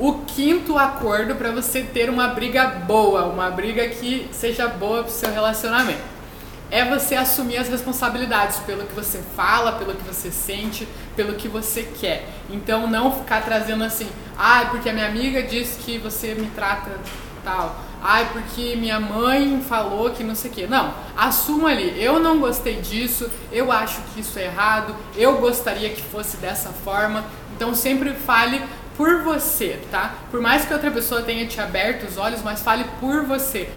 O quinto acordo para você ter uma briga boa, uma briga que seja boa para o seu relacionamento, é você assumir as responsabilidades pelo que você fala, pelo que você sente, pelo que você quer. Então não ficar trazendo assim, ah, porque a minha amiga disse que você me trata tal. Ai, porque minha mãe falou que não sei o quê. Não, assuma ali. Eu não gostei disso, eu acho que isso é errado, eu gostaria que fosse dessa forma. Então sempre fale por você, tá? Por mais que outra pessoa tenha te aberto os olhos, mas fale por você.